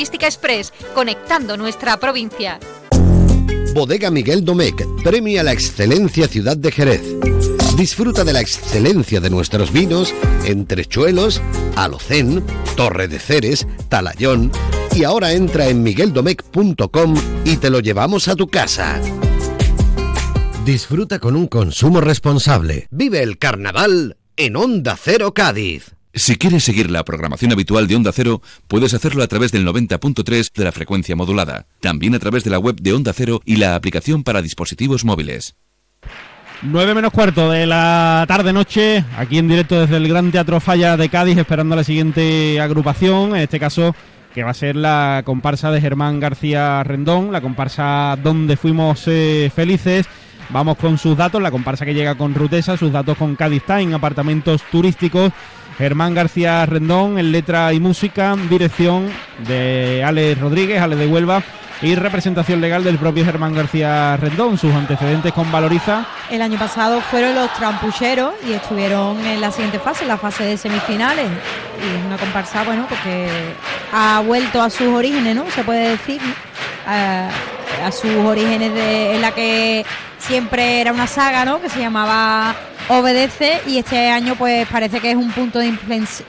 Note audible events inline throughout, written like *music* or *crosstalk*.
Express, conectando nuestra provincia. Bodega Miguel Domecq premia la excelencia Ciudad de Jerez. Disfruta de la excelencia de nuestros vinos en Trechuelos, Alocén, Torre de Ceres, Talayón y ahora entra en migueldomecq.com y te lo llevamos a tu casa. Disfruta con un consumo responsable. Vive el carnaval en Onda Cero Cádiz. Si quieres seguir la programación habitual de Onda Cero, puedes hacerlo a través del 90.3 de la frecuencia modulada, también a través de la web de Onda Cero y la aplicación para dispositivos móviles. 9 menos cuarto de la tarde-noche, aquí en directo desde el Gran Teatro Falla de Cádiz, esperando la siguiente agrupación, en este caso que va a ser la comparsa de Germán García Rendón, la comparsa donde fuimos eh, felices. Vamos con sus datos, la comparsa que llega con Rutesa, sus datos con Cádiz Time, apartamentos turísticos Germán García Rendón en letra y música, dirección de Ale Rodríguez, Ale de Huelva y representación legal del propio Germán García Rendón, sus antecedentes con Valoriza. El año pasado fueron los trampucheros y estuvieron en la siguiente fase, la fase de semifinales. Y es una comparsa, bueno, porque ha vuelto a sus orígenes, ¿no? Se puede decir, a, sus orígenes de, en la que siempre era una saga, ¿no? Que se llamaba obedece y este año pues parece que es un punto de,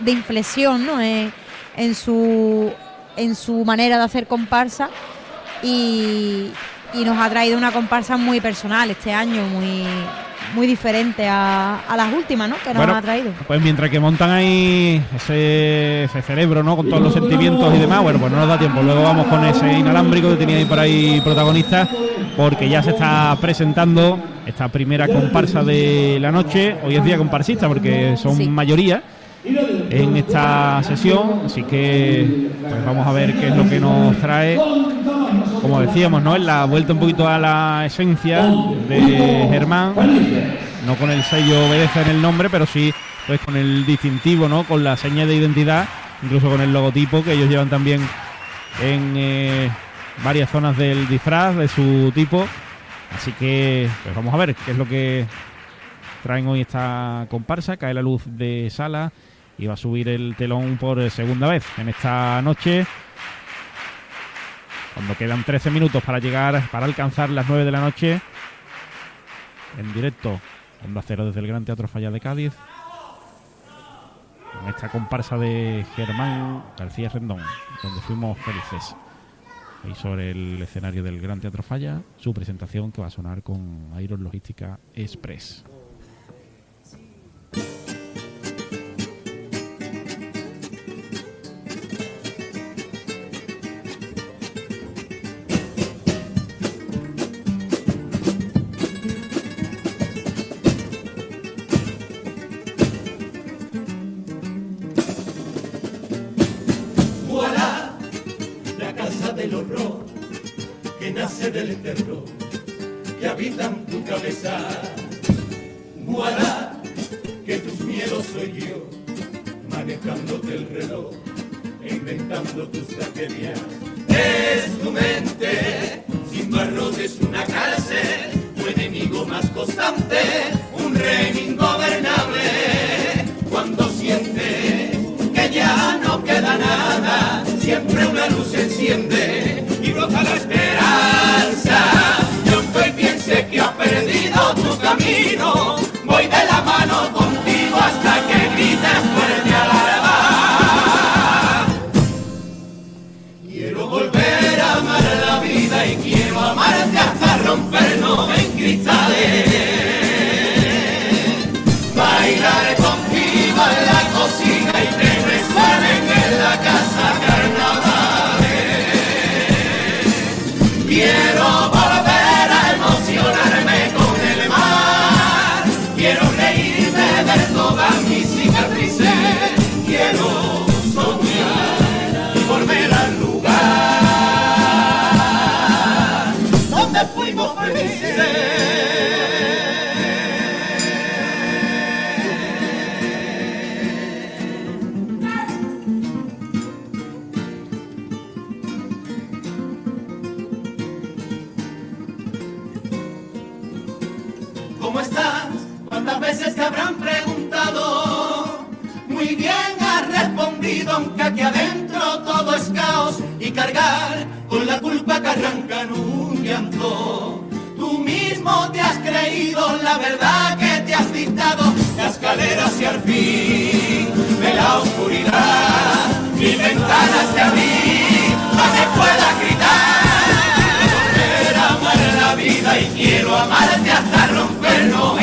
inflexión ¿no? en, su, en su manera de hacer comparsa y, nos ha traído una comparsa muy personal este año, muy, muy diferente a, las últimas ¿no? que nos ha traído. Pues mientras que montan ahí ese, cerebro ¿no? con todos los sentimientos y demás, bueno, pues no nos da tiempo. Luego vamos con ese inalámbrico que tenía ahí por ahí protagonista, porque ya se está presentando esta primera comparsa de la noche. Hoy es día comparsista porque son mayoría en esta sesión, así que pues vamos a ver qué es lo que nos trae. Como decíamos, ¿no? Es la vuelta un poquito a la esencia de Germán, no con el sello obedece en el nombre, pero sí pues con el distintivo, ¿no? Con la seña de identidad, incluso con el logotipo que ellos llevan también en eh, varias zonas del disfraz de su tipo. Así que pues vamos a ver qué es lo que traen hoy esta comparsa. Cae la luz de sala y va a subir el telón por segunda vez en esta noche. Cuando quedan 13 minutos para llegar, para alcanzar las 9 de la noche. En directo, Onda Cero desde el Gran Teatro Falla de Cádiz. Con esta comparsa de Germán García Rendón, donde fuimos felices ahí sobre el escenario del Gran Teatro Falla, su presentación que va a sonar con Iron Logística Express. del terror que habitan tu cabeza. voy de la mano contigo hasta que grites fuerte a la. Quiero volver a amar la vida y quiero amarte hasta rompernos en cristales. Cómo estás? ¿Cuántas veces te habrán preguntado? Muy bien ha respondido aunque aquí adentro todo es caos y cargar con la culpa que arranca un llanto. Mismo te has creído la verdad que te has dictado, la escalera hacia el fin de la oscuridad. Mi ventanas te abrí para que puedas gritar. A amar la vida y quiero amarte hasta rompernos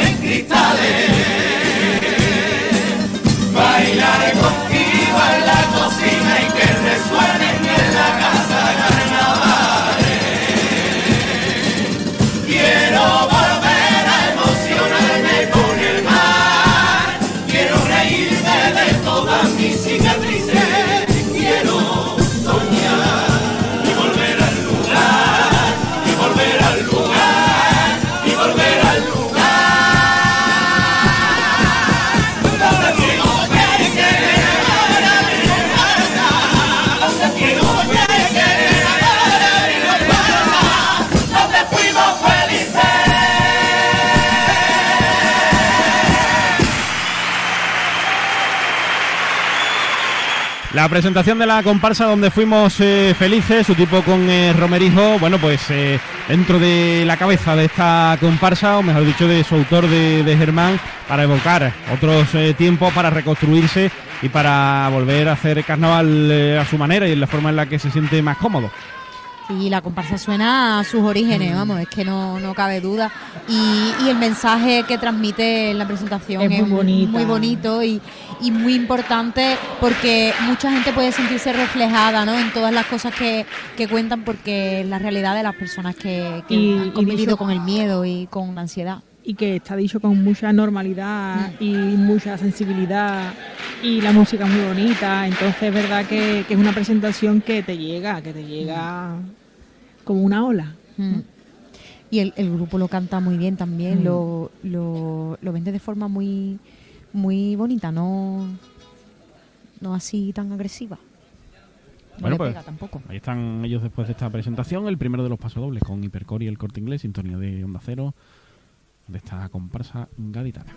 La presentación de la comparsa donde fuimos eh, felices, su tipo con eh, Romerijo, bueno, pues eh, dentro de la cabeza de esta comparsa, o mejor dicho, de su autor de, de Germán, para evocar otros eh, tiempos, para reconstruirse y para volver a hacer carnaval a su manera y en la forma en la que se siente más cómodo. Y la comparsa suena a sus orígenes, vamos, es que no, no cabe duda. Y, y el mensaje que transmite en la presentación Es muy bonita. muy bonito y, y muy importante porque mucha gente puede sentirse reflejada ¿no? en todas las cosas que, que cuentan porque es la realidad de las personas que, que Y- han convivido con el miedo y con la ansiedad. y que está dicho con mucha normalidad y mucha sensibilidad y la música es muy bonita, entonces es verdad que, que es una presentación que te llega, que te llega como una ola. Mm. Y el, el grupo lo canta muy bien también, Mm. lo, lo, lo vende de forma muy, muy bonita, no, no así tan agresiva. No Bueno, pues pega tampoco. ahí están ellos después de esta presentación, el primero de los pasodobles con Hipercore y el corte inglés, sintonía de Onda Cero, de esta comparsa gaditana.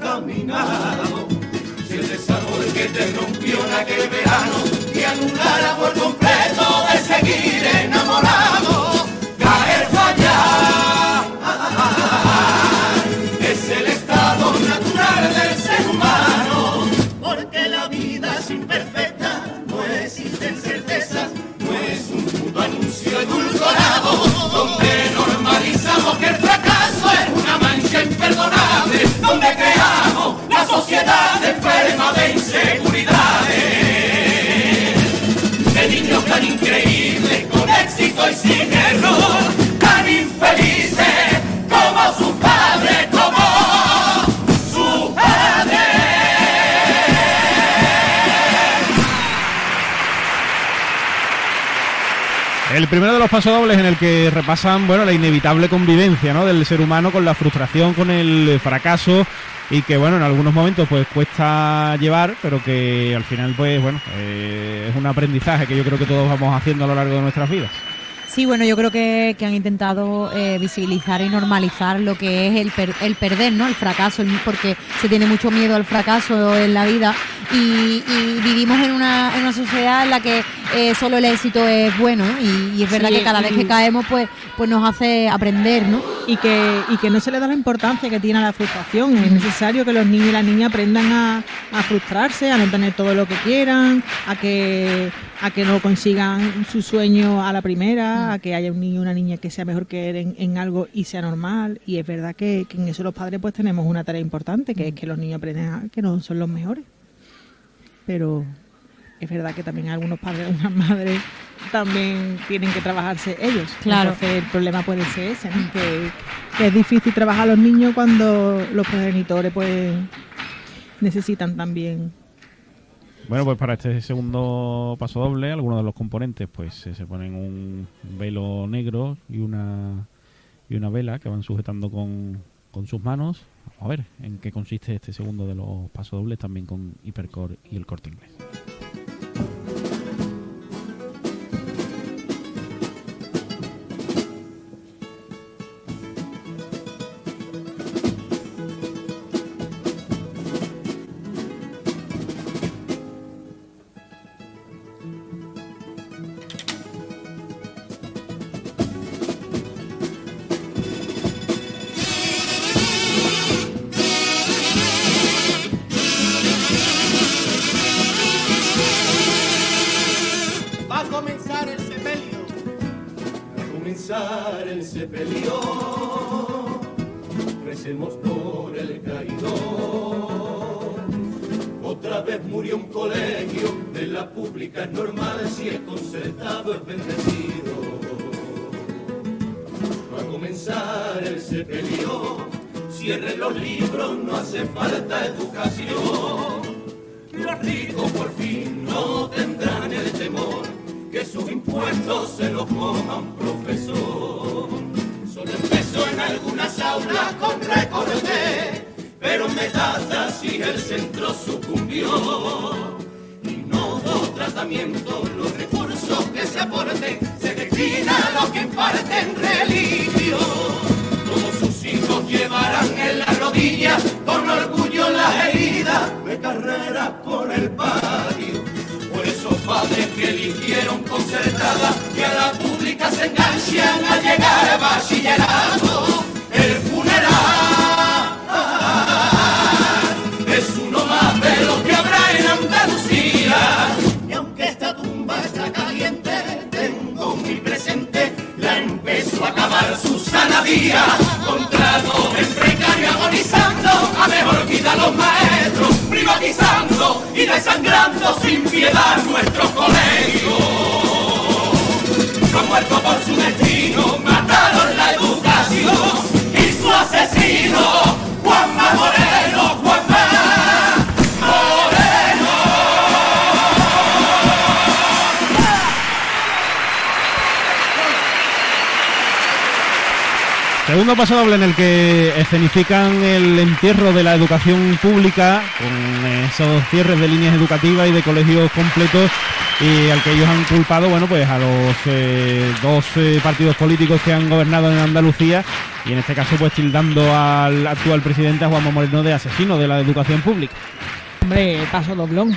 Caminado? Si el desamor que te rompió en aquel verano te anulara por completo de seguir enamorado, caer fallar es el estado natural del ser humano, porque la vida es imperfecta, no existen certezas, no es un puto anuncio edulcorado, donde normalizamos que el donde creamos la sociedad enferma de inseguridades, de niños tan increíbles, con éxito y sin error, El primero de los pasodobles en el que repasan bueno la inevitable convivencia ¿no? del ser humano con la frustración, con el fracaso y que bueno, en algunos momentos pues cuesta llevar, pero que al final pues bueno, eh, es un aprendizaje que yo creo que todos vamos haciendo a lo largo de nuestras vidas. Sí, bueno, yo creo que, que han intentado eh, visibilizar y normalizar lo que es el, per- el perder, ¿no? El fracaso, el- porque se tiene mucho miedo al fracaso en la vida y, y vivimos en una, en una sociedad en la que eh, solo el éxito es bueno ¿no? y, y es verdad Sí, que cada vez que caemos pues, pues nos hace aprender, ¿no? y que, y que no se le da la importancia que tiene a la frustración. Es necesario que los niños y las niñas aprendan a, a frustrarse, a no tener todo lo que quieran, a que, a que no consigan su sueño a la primera, a que haya un niño o una niña que sea mejor que él en, en algo y sea normal. Y es verdad que, que en eso los padres pues tenemos una tarea importante, que es que los niños aprendan a que no son los mejores. Pero es verdad que también algunos padres, algunas madres también tienen que trabajarse ellos. Claro. Entonces el problema puede ser ese, ¿no? que, que es difícil trabajar a los niños cuando los progenitores pues necesitan también Bueno, pues para este segundo paso doble, algunos de los componentes pues eh, se ponen un velo negro y una y una vela que van sujetando con, con sus manos. Vamos a ver en qué consiste este segundo de los pasos dobles también con Hipercore y el corte inglés. Es concertado es bendecido. Va a comenzar el sepelio. Cierren los libros, no hace falta educación. Los ricos por se enganchan a llegar a bachillerato. El funeral es uno más de lo que habrá en Andalucía. Y aunque esta tumba está caliente, tengo muy presente la empezó a acabar Susana Díaz. Contrato en precario agonizando, a mejor vida los maestros, privatizando y desangrando sin piedad nuestros colegios. Por su destino, mataron la educación y su asesino, Juanma Moreno, Juanma Moreno. Segundo paso doble en el que escenifican el entierro de la educación pública con esos cierres de líneas educativas y de colegios completos y al que ellos han culpado, bueno, pues a los eh, dos eh, partidos políticos que han gobernado en Andalucía y en este caso pues tildando al actual presidente, a Juanma Moreno, de asesino de la educación pública. Hombre, paso doblón.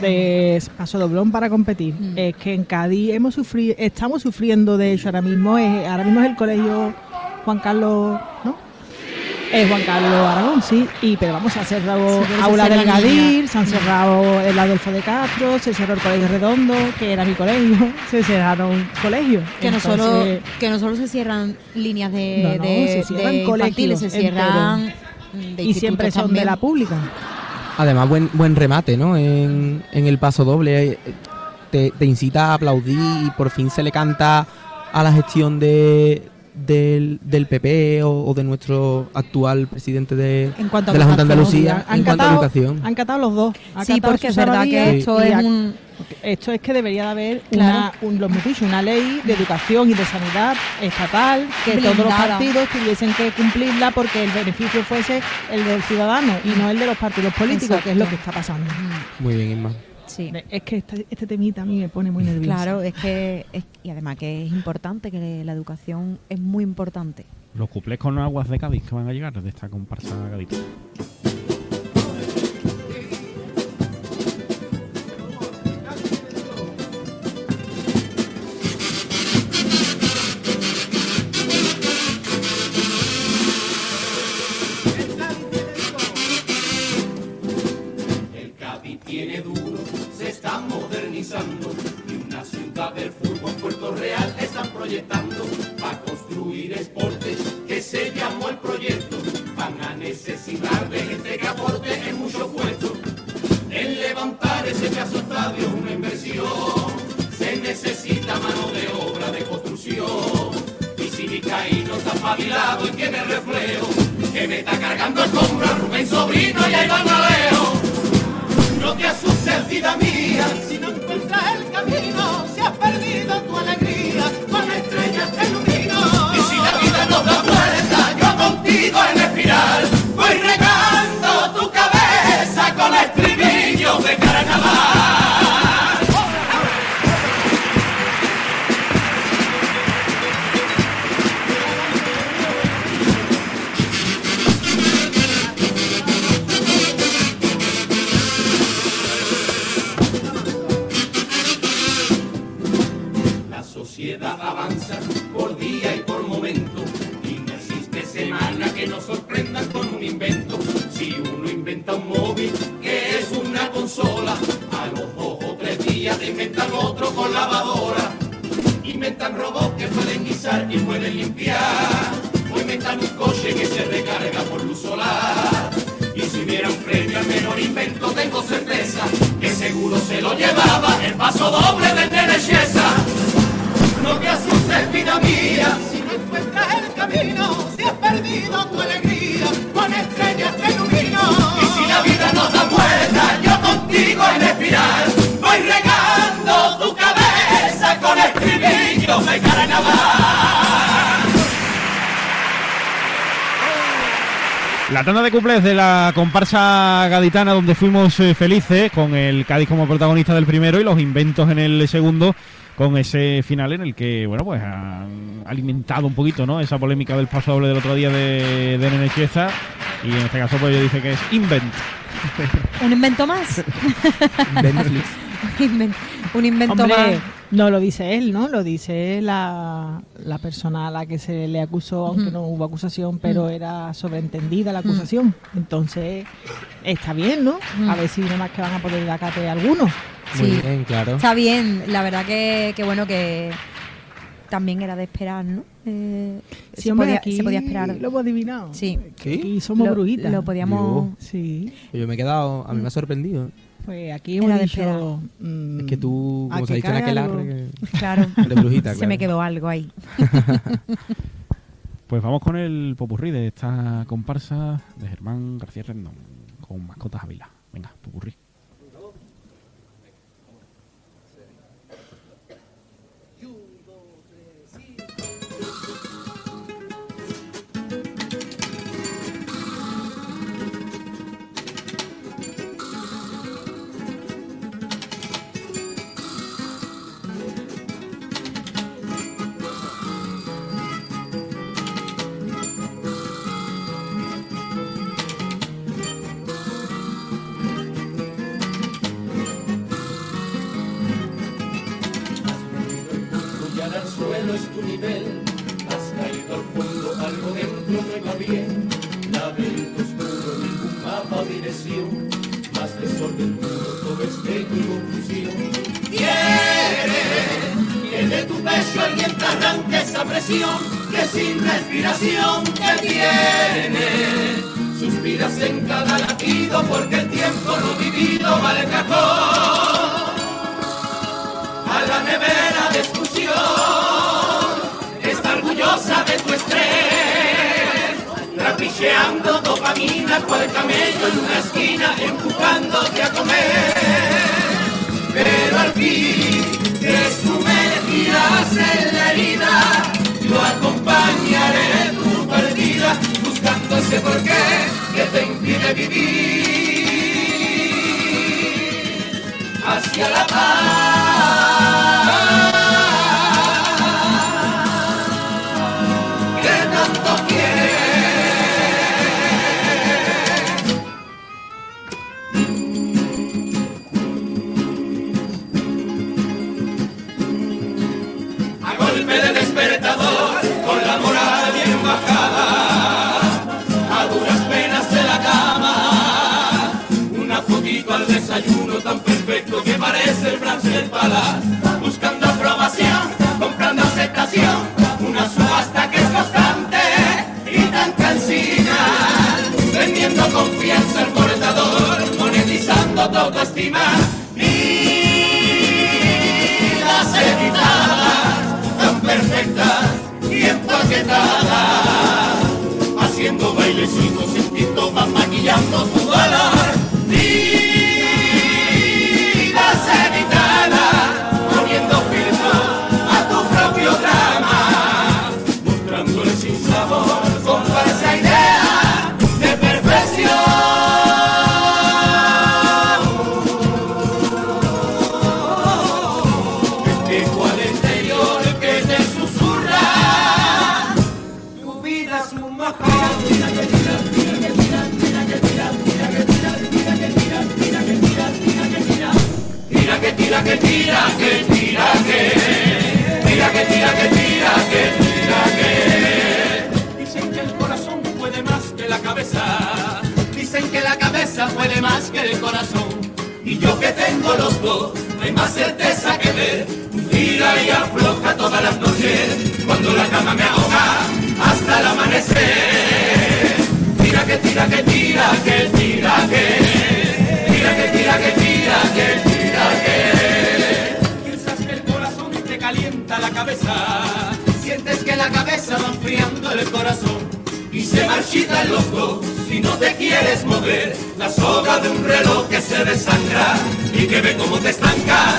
De paso doblón para competir. Es que en Cádiz hemos sufrido, estamos sufriendo de hecho ahora mismo. Es, ahora mismo es el colegio Juan Carlos, ¿no? Es Juan Carlos Aragón, sí. Y pero vamos, se ha cerrado Sí, Aula del Gadir, se han cerrado el Adolfo de Castro, se cerró el Colegio Redondo, que era mi colegio, *laughs* se cerraron colegios. Que no, solo, que no solo se cierran líneas de, No, no, de- se cierran de se cierran de y siempre son de la pública. Además, buen, buen remate, ¿no? En, en el paso doble. eh, Te, te incita a aplaudir y por fin se le canta a la gestión de, del, del PP o, o de nuestro actual presidente de, En cuanto a de la Junta de Andalucía Han en cuanto a educación. Han catado los dos. Sí, porque es verdad que esto es un, Esto es que debería de haber Claro. una, un- lo hemos dicho, una ley de educación y de sanidad estatal que todos los partidos tuviesen que cumplirla porque el beneficio fuese el del ciudadano y no el de los partidos políticos, que es lo que está pasando. Muy bien, Isma. Sí. Es que este, este temita a mí me pone muy nerviosa. Claro, es que es- y además que es importante que la educación es muy importante. Los cuplés con aguas de Cádiz que van a llegar de esta comparsa gaditana. Y una ciudad del fútbol Puerto Real están proyectando para construir esportes que se llamó el proyecto. Van a necesitar de gente que aporte en muchos puestos. En levantar ese pedazo estadio es una inversión. Se necesita mano de obra de construcción. Y si Vizcaíno está espabilado y tiene reflejo, que me está cargando escombros Rubén Sobrino y ahí van a Leo. No te asustes, vida mía, si has perdido tu alegría, La tanda de cuplés de la comparsa gaditana donde fuimos eh, felices con el Cádiz como protagonista del primero y los inventos en el segundo con ese final en el que, bueno, pues han alimentado un poquito, ¿no? Esa polémica del paso doble del otro día de, de Nene y en este caso pues yo dice que es invent. ¿Un invento más? *laughs* *laughs* un, inven- un invento Hombre, más. no lo dice él, ¿no? Lo dice la, la persona a la que se le acusó, aunque no hubo acusación, pero era sobreentendida la acusación. Entonces, está bien, ¿no? A ver si nada más que van a poder dar cate a algunos. Muy Sí. bien, claro. Está bien, la verdad que, que bueno que también era de esperar, ¿no? Eh, Sí, se, hombre, podía, aquí se podía esperar. Lo hemos adivinado. Sí. Aquí somos lo, brujitas. lo podíamos. Sí. Yo me he quedado, a mí me ha sorprendido. Pues aquí Era de dicho... mm, Es que tú, a como se que dice en aquel arre, Claro. que- *laughs* de brujita, Se me quedó algo ahí. *laughs* Pues vamos con el popurrí de esta comparsa de Germán García Rendón con mascotas Ávila. Venga, popurrí. Sin respiración te tiene. Suspiras en cada latido porque el tiempo no vivido vale cajón a la nevera de exclusión. Está orgullosa de tu estrés, trapicheando dopamina cual camello en una esquina, empujándote a comer. pero al fin que sumergirás en la herida, yo acompañaré tu partida, buscando ese porqué que te impide vivir hacia la paz. Desayuno tan perfecto que parece el del palas, buscando aprobación, comprando aceptación, una subasta que es constante y tan cansina, vendiendo confianza al portador, monetizando tu autoestima. Vidas editadas, tan perfectas y empaquetadas, haciendo bailecitos TikTok, van maquillando certeza que ver. Tira y afloja todas las noches, cuando la cama me ahoga hasta el amanecer. Tira que tira que tira, que tira que. Tira que tira que tira, que tira que. Piensas que el corazón te calienta la cabeza, sientes que la cabeza va enfriando el corazón y se marchitan los dos si no te quieres mover la soga de un reloj que se desangra y que ve cómo te estancas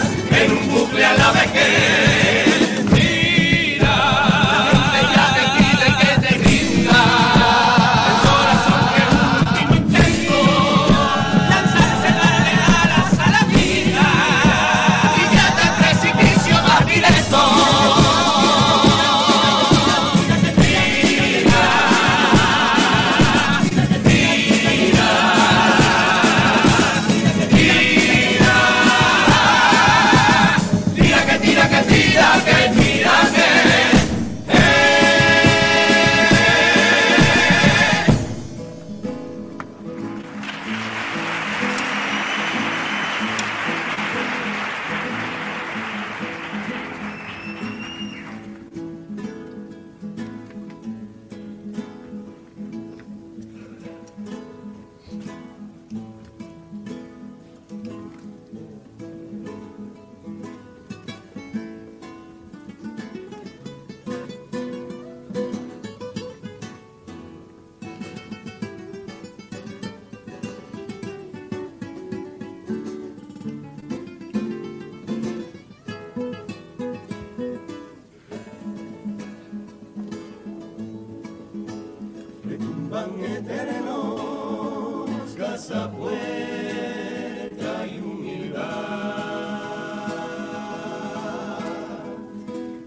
eternos, casa puerta y humildad.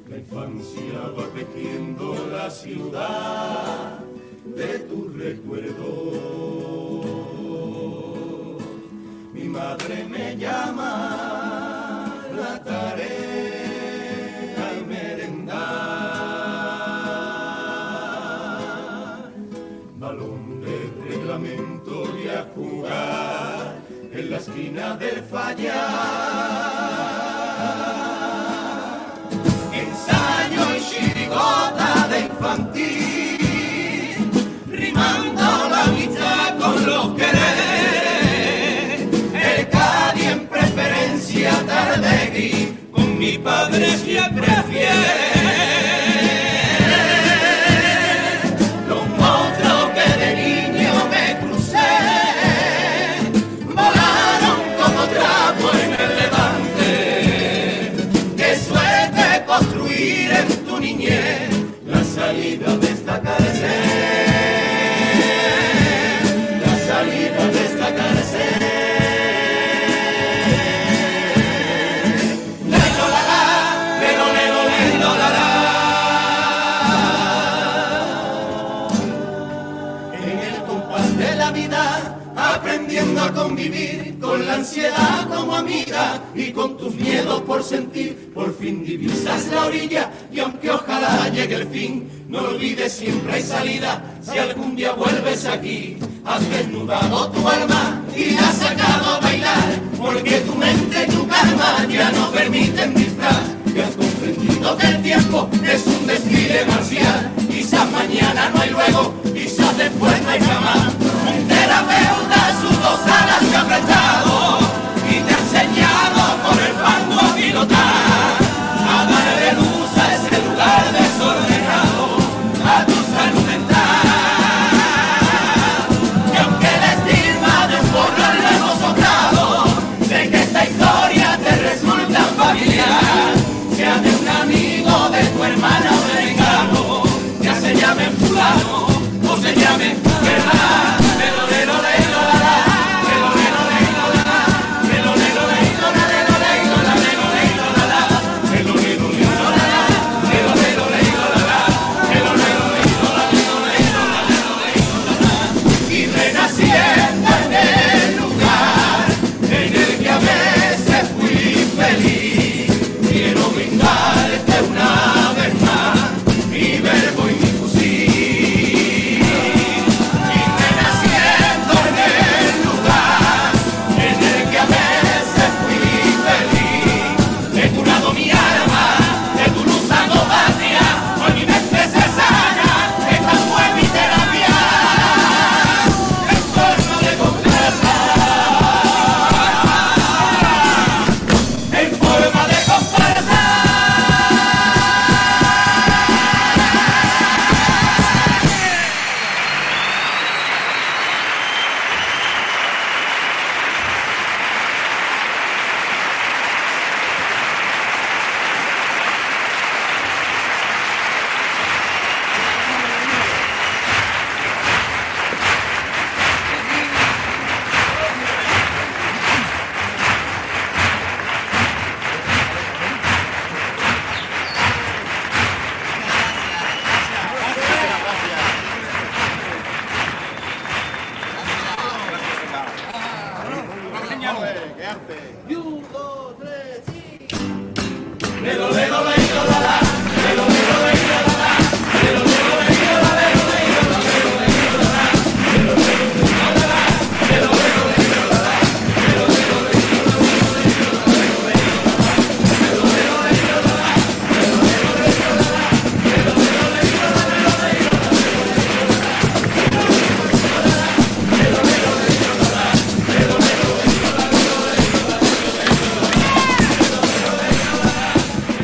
La infancia va tejiendo la ciudad de tu recuerdo. Mi madre me llama en la esquina del fallar. Ensayo y chirigota de infantil, rimando la mitad con los querer. El Cádiz en preferencia tarde con mi padre siempre fiel. De esta cárcel, la salida esta cárcel. Lelo, la, la, lelo, lelo, la, la. En el compás de la vida, aprendiendo a convivir con la ansiedad como amiga y con tus miedos por sentir, por fin divisas la orilla y aunque ojalá llegue el fin, no olvides siempre hay salida si algún día vuelves aquí. Has desnudado tu alma y la has sacado a bailar, porque tu mente y tu calma ya no permiten disfraz. Y has comprendido que el tiempo es un desfile marcial. Mañana no hay luego, quizás después no hay jamás. Un terapeuta sus dos alas te ha prestado y te ha enseñado con el fango a pilotar. Llame fulano o se llame verdad.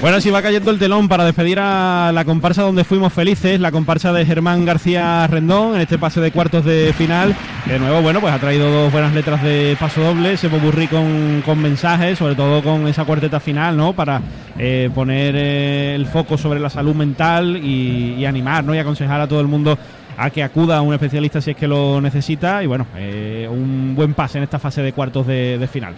Bueno, así va cayendo el telón para despedir a la comparsa donde fuimos felices, la comparsa de Germán García Rendón en este pase de cuartos de final. De nuevo, bueno, pues ha traído dos buenas letras de paso doble, se popurrí con, con mensajes, sobre todo con esa cuarteta final, ¿no? Para eh, poner eh, el foco sobre la salud mental y, animar, ¿no? Y aconsejar a todo el mundo a que acuda a un especialista si es que lo necesita. Y bueno, eh, un buen pase en esta fase de cuartos de final.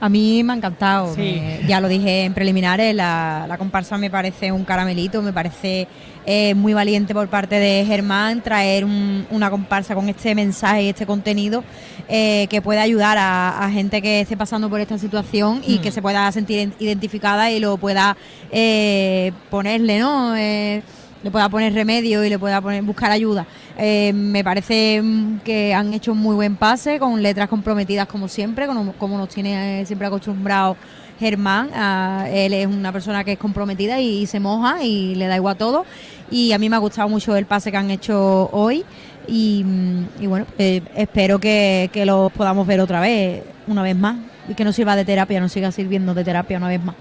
A mí me ha encantado. Sí. me- ya lo dije en preliminares, la, la comparsa me parece un caramelito, me parece eh, muy valiente por parte de Germán traer un- una comparsa con este mensaje y este contenido eh, que pueda ayudar a, a gente que esté pasando por esta situación y que se pueda sentir identificada y lo pueda eh, ponerle, ¿no? Le pueda poner remedio y le pueda poner buscar ayuda. Eh, me parece mm, que han hecho un muy buen pase con letras comprometidas como siempre, como, como nos tiene eh, siempre acostumbrado Germán. Ah, él es una persona que es comprometida y, se moja y le da igual todo. Y a mí me ha gustado mucho el pase que han hecho hoy. Y, mm, y bueno, eh, espero que, que los podamos ver otra vez, una vez más. Y que nos sirva de terapia, nos siga sirviendo de terapia una vez más.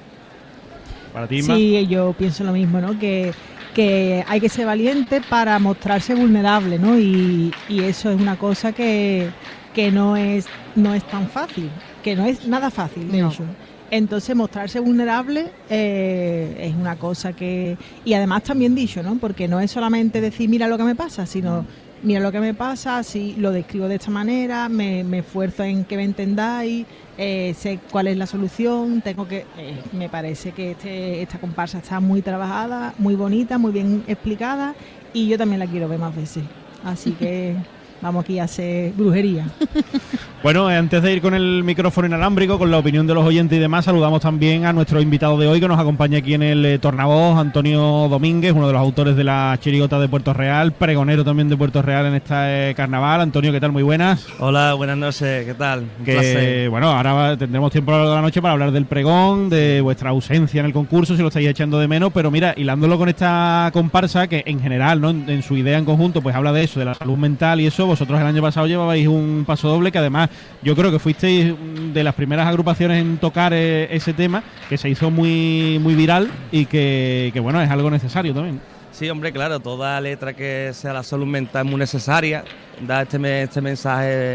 Para ti, Inma. Sí, yo pienso lo mismo, ¿no? Que, que hay que ser valiente para mostrarse vulnerable, ¿no? Y, y eso es una cosa que, que no es no es tan fácil, que no es nada fácil, de No. hecho. Entonces mostrarse vulnerable eh, es una cosa que... Y además también dicho, ¿no? Porque no es solamente decir mira lo que me pasa, sino mira lo que me pasa, si lo describo de esta manera, me, me esfuerzo en que me entendáis, eh, sé cuál es la solución, tengo que... eh, me parece que este, esta comparsa está muy trabajada, muy bonita, muy bien explicada y yo también la quiero ver más veces. Así *laughs* que vamos aquí a hacer brujería. *laughs* Bueno, eh, antes de ir con el micrófono inalámbrico, con la opinión de los oyentes y demás, saludamos también a nuestro invitado de hoy que nos acompaña aquí en el eh, Tornavoz, Antonio Domínguez, uno de los autores de la chirigota de Puerto Real, pregonero también de Puerto Real en este carnaval. Antonio, ¿qué tal? Muy buenas. Hola, buenas noches, ¿qué tal? Un Que, placer. bueno, ahora tendremos tiempo a lo largo de la noche para hablar del pregón, de vuestra ausencia en el concurso, si lo estáis echando de menos, pero mira, hilándolo con esta comparsa, que en general, ¿no? En, en su idea en conjunto, pues habla de eso, de la salud mental y eso, vosotros el año pasado llevabais un paso doble, que además yo creo que fuisteis de las primeras agrupaciones en tocar eh, ese tema, que se hizo muy, muy viral y que, bueno, es algo necesario también. Sí, hombre, claro, toda letra que sea la salud mental es muy necesaria. Da este, este mensaje